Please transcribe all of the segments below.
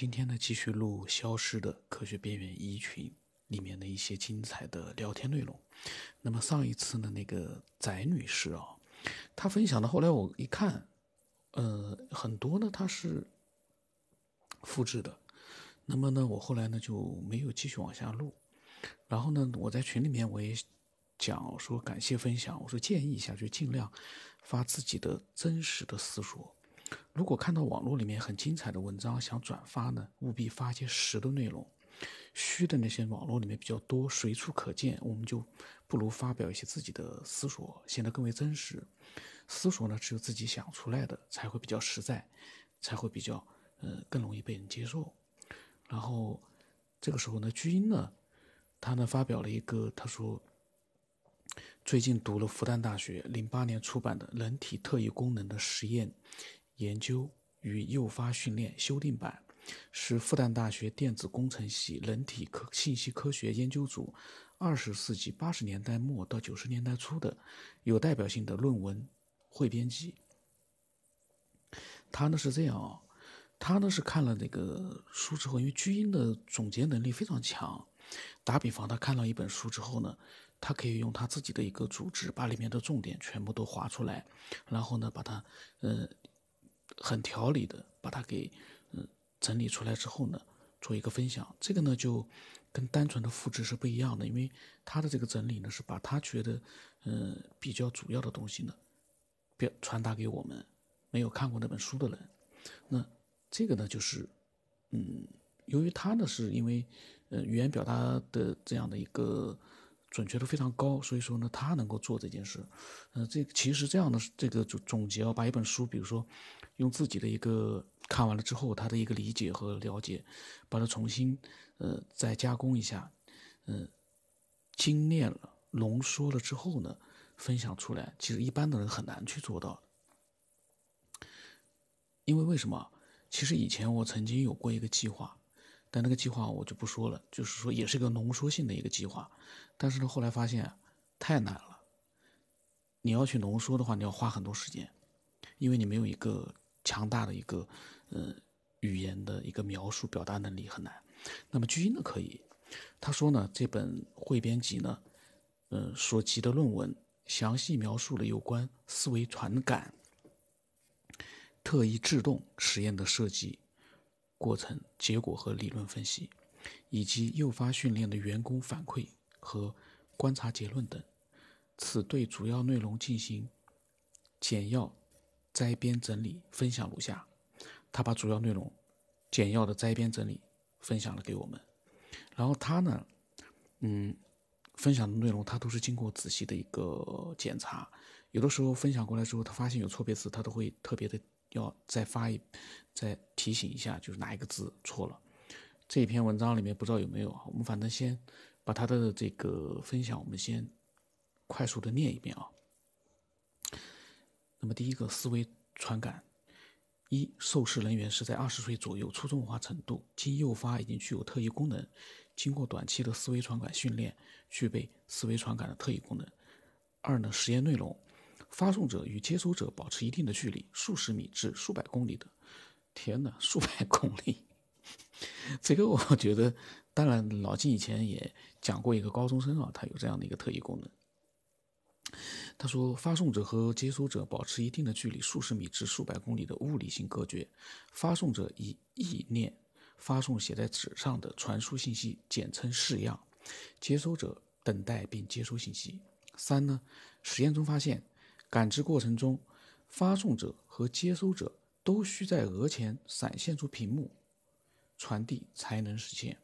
今天呢，继续录《消失的科学边缘一群》里面的一些精彩的聊天内容。那么上一次呢，那个翟女士啊，她分享的，后来我一看，呃，很多呢，她是复制的。那么呢，我后来呢就没有继续往下录。然后呢，我在群里面我也讲说感谢分享，我说建议一下，就尽量发自己的真实的思索。如果看到网络里面很精彩的文章想转发呢，务必发些实的内容。虚的那些网络里面比较多，随处可见，我们就不如发表一些自己的思索，显得更为真实。思索呢，只有自己想出来的才会比较实在，才会比较呃更容易被人接受。然后这个时候呢，巨婴呢，他呢发表了一个，他说最近读了复旦大学零八年出版的《人体特异功能的实验研究与诱发训练》修订版。是复旦大学电子工程系人体科信息科学研究组二十世纪八十年代末到九十年代初的有代表性的论文汇编集。他呢是这样啊，他呢是看了那个书之后，因为巨婴的总结能力非常强。打比方，他看到一本书之后呢，他可以用他自己的一个组织把里面的重点全部都划出来，然后呢把它呃很条理的把它给嗯。整理出来之后呢，做一个分享。这个呢，就跟单纯的复制是不一样的，因为他的这个整理呢，是把他觉得，嗯，比较主要的东西呢，表传达给我们没有看过那本书的人。那这个呢，就是，嗯，由于他呢，是因为，呃，语言表达的这样的一个。准确度非常高，所以说呢，他能够做这件事。呃，这其实这样的这个总总结啊，把一本书，比如说用自己的一个看完了之后，他的一个理解和了解，把它重新呃再加工一下，嗯，精炼了、浓缩了之后呢，分享出来，其实一般的人很难去做到。因为为什么？其实以前我曾经有过一个计划。但那个计划我就不说了，就是说也是个浓缩性的一个计划，但是呢后来发现太难了。你要去浓缩的话，你要花很多时间，因为你没有一个强大的一个呃语言的一个描述表达能力很难。那么巨婴呢可以，他说呢这本汇编集呢，呃所集的论文详细描述了有关思维传感、特异制动实验的设计。过程、结果和理论分析，以及诱发训练的员工反馈和观察结论等。此对主要内容进行简要摘编整理，分享如下。他把主要内容简要的摘编整理分享了给我们。然后他呢，嗯，分享的内容他都是经过仔细的一个检查。有的时候分享过来之后，他发现有错别字，他都会特别的。要再发一，再提醒一下，就是哪一个字错了。这篇文章里面不知道有没有啊，我们反正先把他的这个分享，我们先快速的念一遍啊。那么第一个思维传感，一受试人员是在二十岁左右，初中文化程度，经诱发已经具有特异功能，经过短期的思维传感训练，具备思维传感的特异功能。二呢，实验内容。发送者与接收者保持一定的距离，数十米至数百公里的。天哪，数百公里！这个我觉得，当然老金以前也讲过一个高中生啊，他有这样的一个特异功能。他说，发送者和接收者保持一定的距离，数十米至数百公里的物理性隔绝。发送者以意念发送写在纸上的传输信息，简称式样。接收者等待并接收信息。三呢，实验中发现。感知过程中，发送者和接收者都需在额前闪现出屏幕，传递才能实现。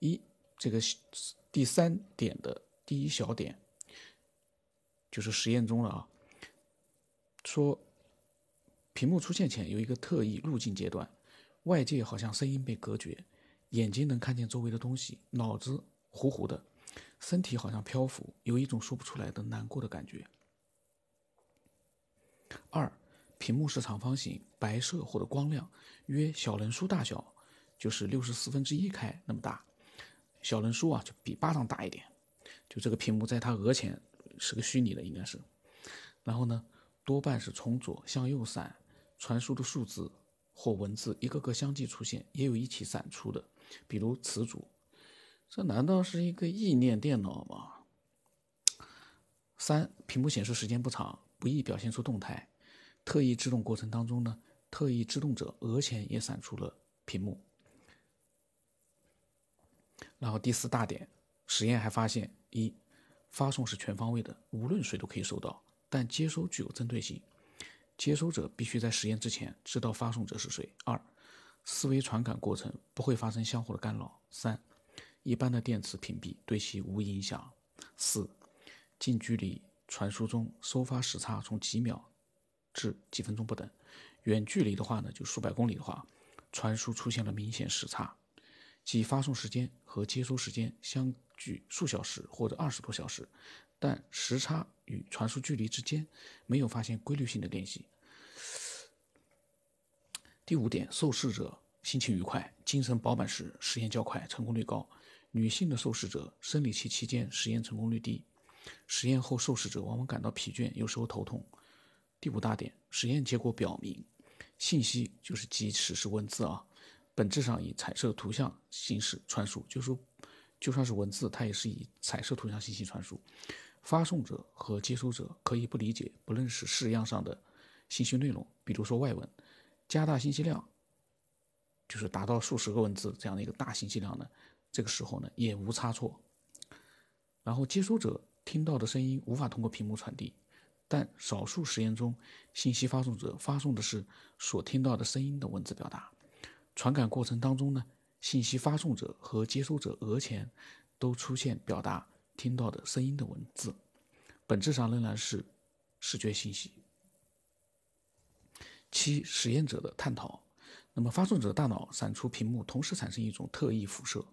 一，这个第三点的第一小点，就是实验中了啊。说，屏幕出现前有一个特异路径阶段，外界好像声音被隔绝，眼睛能看见周围的东西，脑子糊糊的，身体好像漂浮，有一种说不出来的难过的感觉。二，屏幕是长方形，白色或者光亮，约小人书大小，就是六十四分之一开那么大。小人书啊，就比巴掌大一点。就这个屏幕在他额前是个虚拟的，应该是。然后呢，多半是从左向右闪，传输的数字或文字一个个相继出现，也有一起闪出的，比如词组。这难道是一个意念电脑吗？三、屏幕显示时间不长，不易表现出动态。特异制动过程当中呢，特异制动者额前也闪出了屏幕。然后第四大点，实验还发现：一、发送是全方位的，无论谁都可以收到，但接收具有针对性，接收者必须在实验之前知道发送者是谁。二、思维传感过程不会发生相互的干扰。三、一般的电磁屏蔽对其无影响。四、近距离传输中收发时差从几秒至几分钟不等，远距离的话呢，就数百公里的话，传输出现了明显时差，即发送时间和接收时间相距数小时或者二十多小时，但时差与传输距离之间没有发现规律性的联系。第五点，受试者心情愉快、精神饱满时，实验较快，成功率高。女性的受试者生理期期间实验成功率低，实验后受试者往往感到疲倦，有时候头痛。第五大点，实验结果表明，信息就是即使是文字啊，本质上以彩色图像形式传输，就说就算是文字，它也是以彩色图像信息传输。发送者和接收者可以不理解、不认识式样上的信息内容，比如说外文，加大信息量，就是达到数十个文字这样的一个大信息量呢。这个时候呢，也无差错。然后接收者听到的声音无法通过屏幕传递，但少数实验中，信息发送者发送的是所听到的声音的文字表达。传感过程当中呢，信息发送者和接收者额前都出现表达听到的声音的文字，本质上仍然是视觉信息。七、实验者的探讨。那么发送者大脑闪出屏幕，同时产生一种特异辐射。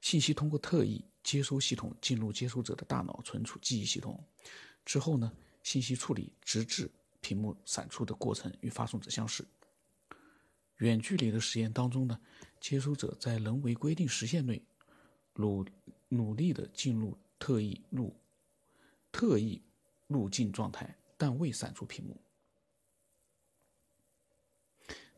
信息通过特异接收系统进入接收者的大脑存储记忆系统，之后呢，信息处理直至屏幕闪出的过程与发送者相似。远距离的实验当中呢，接收者在人为规定时限内努努力的进入特异路特异路径状态，但未闪出屏幕。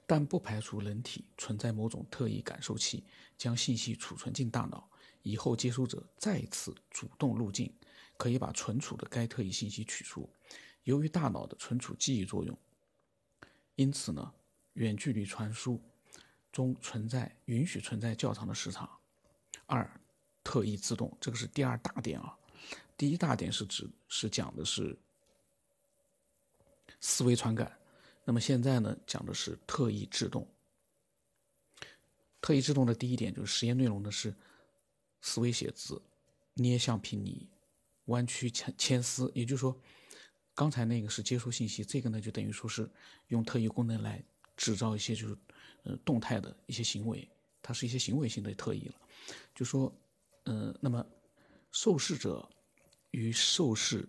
但不排除人体存在某种特异感受器，将信息储存进大脑，以后接收者再次主动入境，可以把存储的该特异信息取出。由于大脑的存储记忆作用，因此呢，远距离传输中存在允许存在较长的时长。二，特异自动，这个是第二大点啊。第一大点是指是讲的是思维传感。那么现在呢，讲的是特异制动。特异制动的第一点就是实验内容呢是思维写字、捏橡皮泥、弯曲牵牵丝，也就是说，刚才那个是接收信息，这个呢就等于说是用特异功能来制造一些就是呃动态的一些行为，它是一些行为性的特异了。就说，呃，那么受试者与受试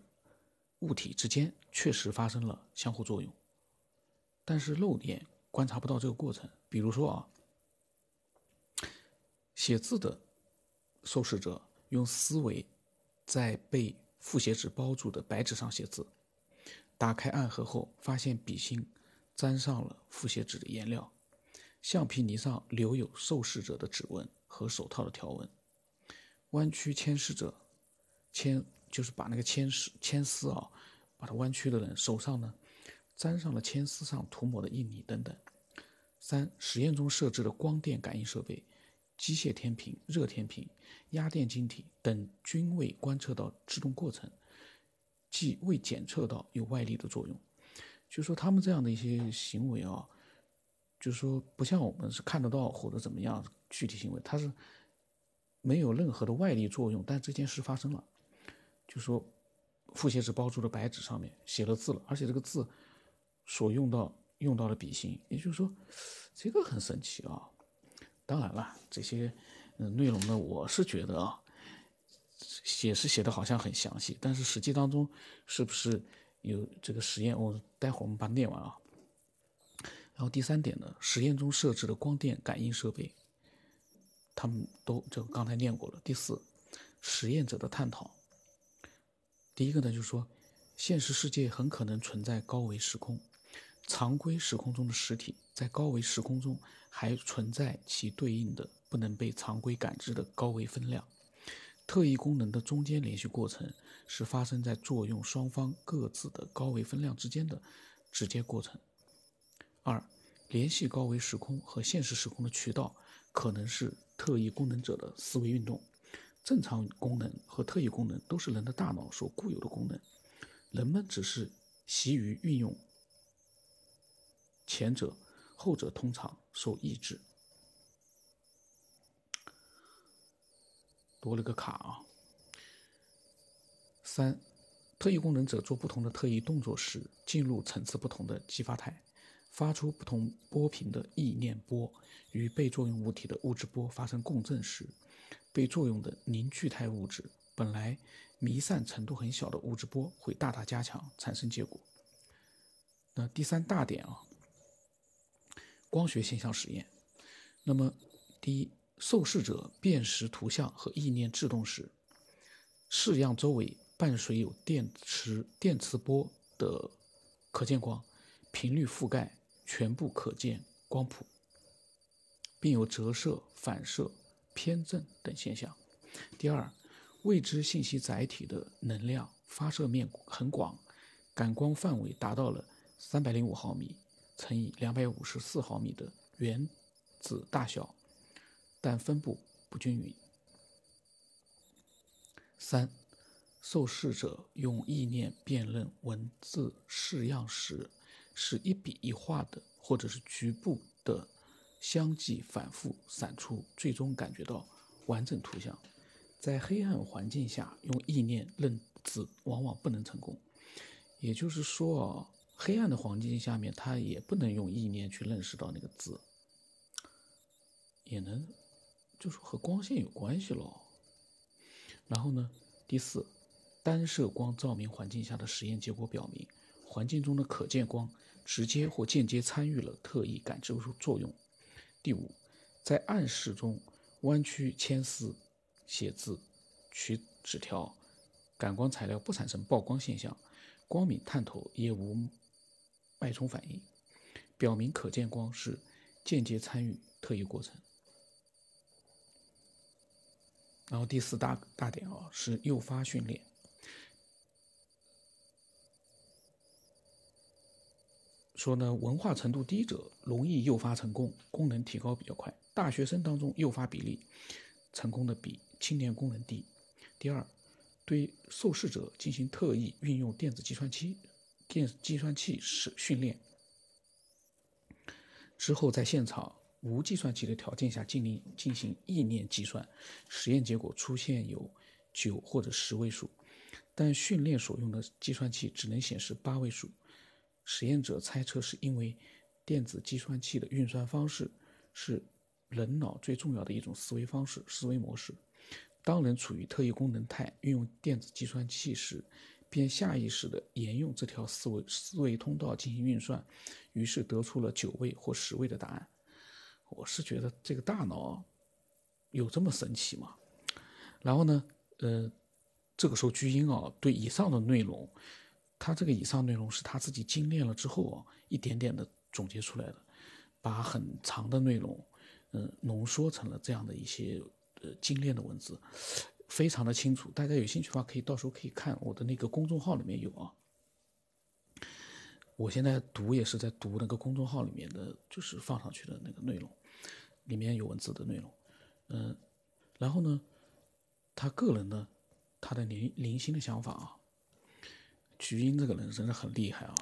物体之间确实发生了相互作用。但是肉眼观察不到这个过程。比如说啊，写字的受试者用思维在被复写纸包住的白纸上写字，打开暗盒后，发现笔芯沾上了复写纸的颜料，橡皮泥上留有受试者的指纹和手套的条纹。弯曲铅丝者，铅就是把那个铅丝铅丝啊，把它弯曲的人手上呢。沾上了铅丝上涂抹的印泥等等。三、实验中设置的光电感应设备、机械天平、热天平、压电晶体等均未观测到制动过程，即未检测到有外力的作用。就说他们这样的一些行为啊，就说不像我们是看得到或者怎么样具体行为，它是没有任何的外力作用，但这件事发生了。就说复写纸包住的白纸上面写了字了，而且这个字。所用到用到的笔芯，也就是说，这个很神奇啊。当然了，这些嗯内容呢，我是觉得啊，写是写的好像很详细，但是实际当中是不是有这个实验？我待会儿我们把它念完啊。然后第三点呢，实验中设置的光电感应设备，他们都这刚才念过了。第四，实验者的探讨。第一个呢，就是说，现实世界很可能存在高维时空。常规时空中的实体，在高维时空中还存在其对应的不能被常规感知的高维分量。特异功能的中间联系过程是发生在作用双方各自的高维分量之间的直接过程。二、联系高维时空和现实时空的渠道可能是特异功能者的思维运动。正常功能和特异功能都是人的大脑所固有的功能，人们只是习于运用前者，后者通常受抑制。多了个卡啊！三，特异功能者做不同的特异动作时，进入层次不同的激发态，发出不同波频的意念波，与被作用物体的物质波发生共振时，被作用的凝聚态物质本来弥散程度很小的物质波会大大加强，产生结果。那第三大点啊，光学现象实验。那么第一。受试者辨识图像和意念制动时，试样周围伴随有电磁电磁波的可见光，频率覆盖全部可见光谱，并有折射、反射、偏振等现象。第二，未知信息载体的能量发射面很广，感光范围达到了三百零五毫米乘以两百五十四毫米的原子大小。但分布不均匀。三，受试者用意念辨认文字式样时，是一笔一画的，或者是局部的相继反复闪出，最终感觉到完整图像。在黑暗环境下用意念认字，往往不能成功。也就是说啊，黑暗的环境下面，他也不能用意念去认识到那个字，也能。就是和光线有关系喽。然后呢，第四，单色光照明环境下的实验结果表明，环境中的可见光直接或间接参与了特异感知作用。第五，在暗室中弯曲铅丝、写字、取纸条，感光材料不产生曝光现象，光敏探头也无脉冲反应，表明可见光是间接参与特异过程。然后第四大大点啊是诱发训练，说呢文化程度低者容易诱发成功，功能提高比较快。大学生当中诱发比例成功的比青年功能低。第二，对受试者进行特异运用电子计算器电计算器使训练之后，在现场。无计算器的条件下进行进行意念计算，实验结果出现有九或者十位数，但训练所用的计算器只能显示八位数。实验者猜测是因为电子计算器的运算方式是人脑最重要的一种思维方式、思维模式。当人处于特异功能态运用电子计算器时，便下意识地沿用这条思维思维通道进行运算，于是得出了九位或十位的答案。我是觉得这个大脑有这么神奇吗？然后呢，呃，这个时候巨婴啊，对以上的内容，他这个以上内容是他自己精炼了之后啊，一点点的总结出来的，把很长的内容，嗯，浓缩成了这样的一些呃精炼的文字，非常的清楚。大家有兴趣的话，可以到时候可以看我的那个公众号里面有啊。我现在读也是在读那个公众号里面的就是放上去的那个内容。里面有文字的内容，嗯，然后呢，他个人的他的零零星的想法啊，菊英这个人真的很厉害啊！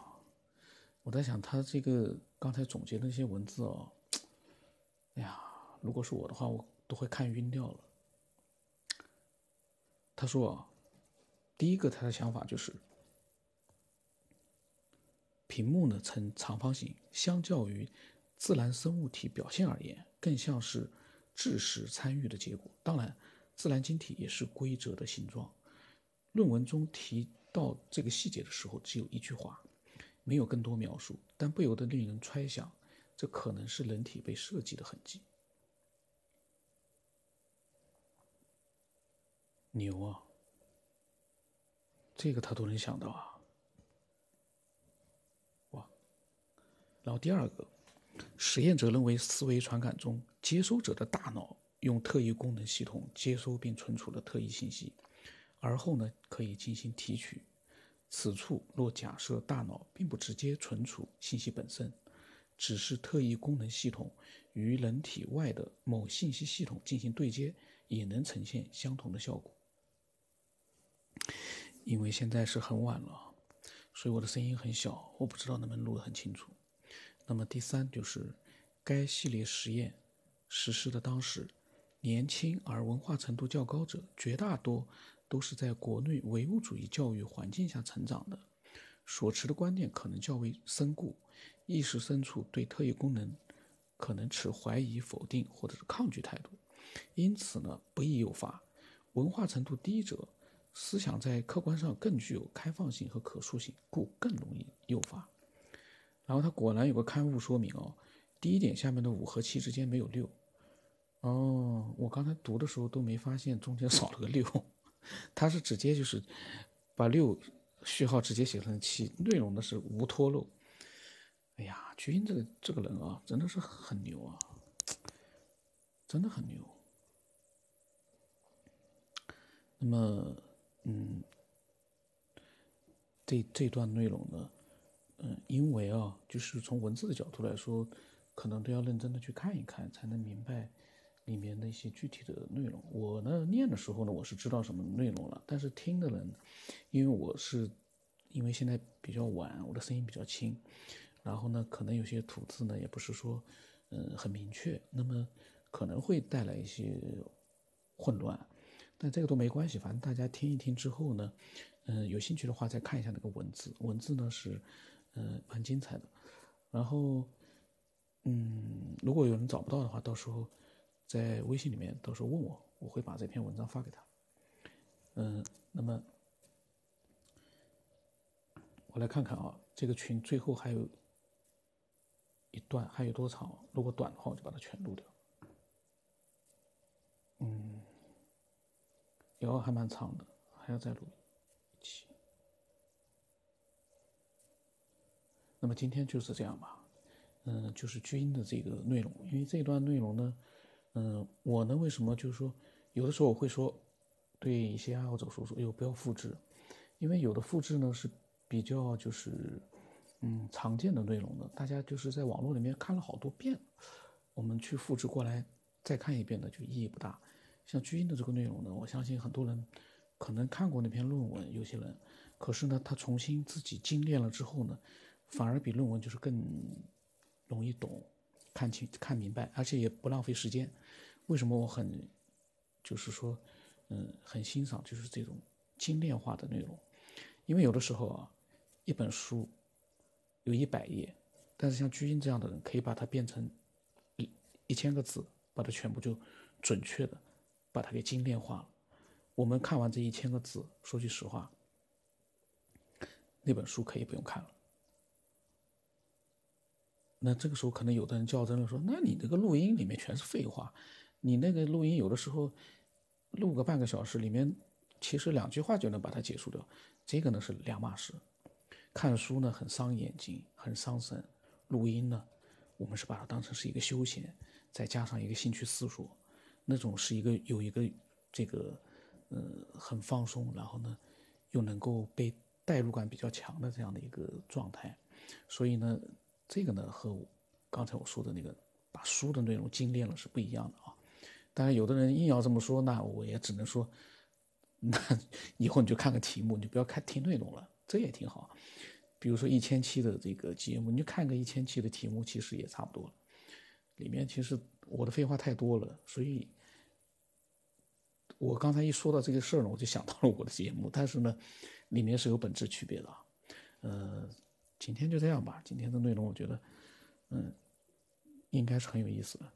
我在想他这个刚才总结的那些文字哦，哎呀，如果是我的话，我都会看晕掉了。他说啊，第一个他的想法就是，屏幕呢呈长方形，相较于自然生物体表现而言。更像是智识参与的结果。当然，自然晶体也是规则的形状。论文中提到这个细节的时候，只有一句话，没有更多描述，但不由得令人揣想，这可能是人体被设计的痕迹。牛啊！这个他都能想到啊！哇！然后第二个，实验者认为思维传感中，接收者的大脑用特异功能系统接收并存储了特异信息，而后呢可以进行提取。此处若假设大脑并不直接存储信息本身，只是特异功能系统与人体外的某信息系统进行对接，也能呈现相同的效果。因为现在是很晚了，所以我的声音很小，我不知道能不能录得很清楚。那么第三就是，该系列实验实施的当时，年轻而文化程度较高者绝大多。都是在国内唯物主义教育环境下成长的，所持的观念可能较为深固，意识深处对特异功能可能持怀疑、否定或者是抗拒态度，因此呢不易诱发。文化程度低者，思想在客观上更具有开放性和可塑性，故更容易诱发。然后他果然有个刊物说明哦，第一点下面的五和七之间没有六。哦，我刚才读的时候都没发现中间少了个六。他是直接就是把六序号直接写成七，内容呢是无脱漏。哎呀，菊英这个这个人啊，真的是很牛啊，真的很牛。那么，嗯，这这段内容呢，嗯，因为啊，就是从文字的角度来说，可能都要认真的去看一看，才能明白。里面的一些具体的内容，我呢念的时候呢，我是知道什么内容了，但是听的人，因为我是，因为现在比较晚，我的声音比较轻，然后呢，可能有些吐字呢也不是说，嗯，很明确，那么可能会带来一些混乱，但这个都没关系，反正大家听一听之后呢，嗯，有兴趣的话再看一下那个文字，文字呢是，嗯，蛮精彩的，然后，嗯，如果有人找不到的话，到时候。在微信里面，到时候问我，我会把这篇文章发给他。嗯，那么我来看看啊，这个群最后还有一段，还有多长？如果短的话，我就把它全录掉。有还蛮长的，还要再录一期。那么今天就是这样吧。嗯，就是军的这个内容，因为这段内容呢。嗯，我呢，为什么就是说，有的时候我会说，对一些爱好者说说，哎呦，不要复制，因为有的复制呢是比较就是，嗯，常见的内容的，大家就是在网络里面看了好多遍，我们去复制过来再看一遍的就意义不大。像巨婴的这个内容呢，我相信很多人可能看过那篇论文，有些人，可是呢，他重新自己精炼了之后呢，反而比论文就是更容易懂。看清、看明白，而且也不浪费时间。为什么我很，就是说，嗯，很欣赏就是这种精炼化的内容？因为有的时候啊，一本书有一百页，但是像居英这样的人，可以把它变成一一千个字，把它全部就准确的把它给精炼化了。我们看完这一千个字，说句实话，那本书可以不用看了。那这个时候可能有的人较真了，说：“那你这个录音里面全是废话，你那个录音有的时候录个半个小时，里面其实两句话就能把它结束掉，这个呢是两码事。看书呢很伤眼睛，很伤神；录音呢，我们是把它当成是一个休闲，再加上一个兴趣思索，那种是一个有一个这个呃很放松，然后呢又能够被代入感比较强的这样的一个状态，所以呢。”这个呢和刚才我说的那个把书的内容精炼了是不一样的啊。当然，有的人硬要这么说，那我也只能说，那以后你就看个题目，你就不要看听内容了，这也挺好。比如说一千期的这个节目，你就看个一千期的题目，其实也差不多了。里面其实我的废话太多了，所以，我刚才一说到这个事儿呢，我就想到了我的节目，但是呢，里面是有本质区别的，呃。今天就这样吧。今天的内容我觉得，嗯，应该是很有意思的。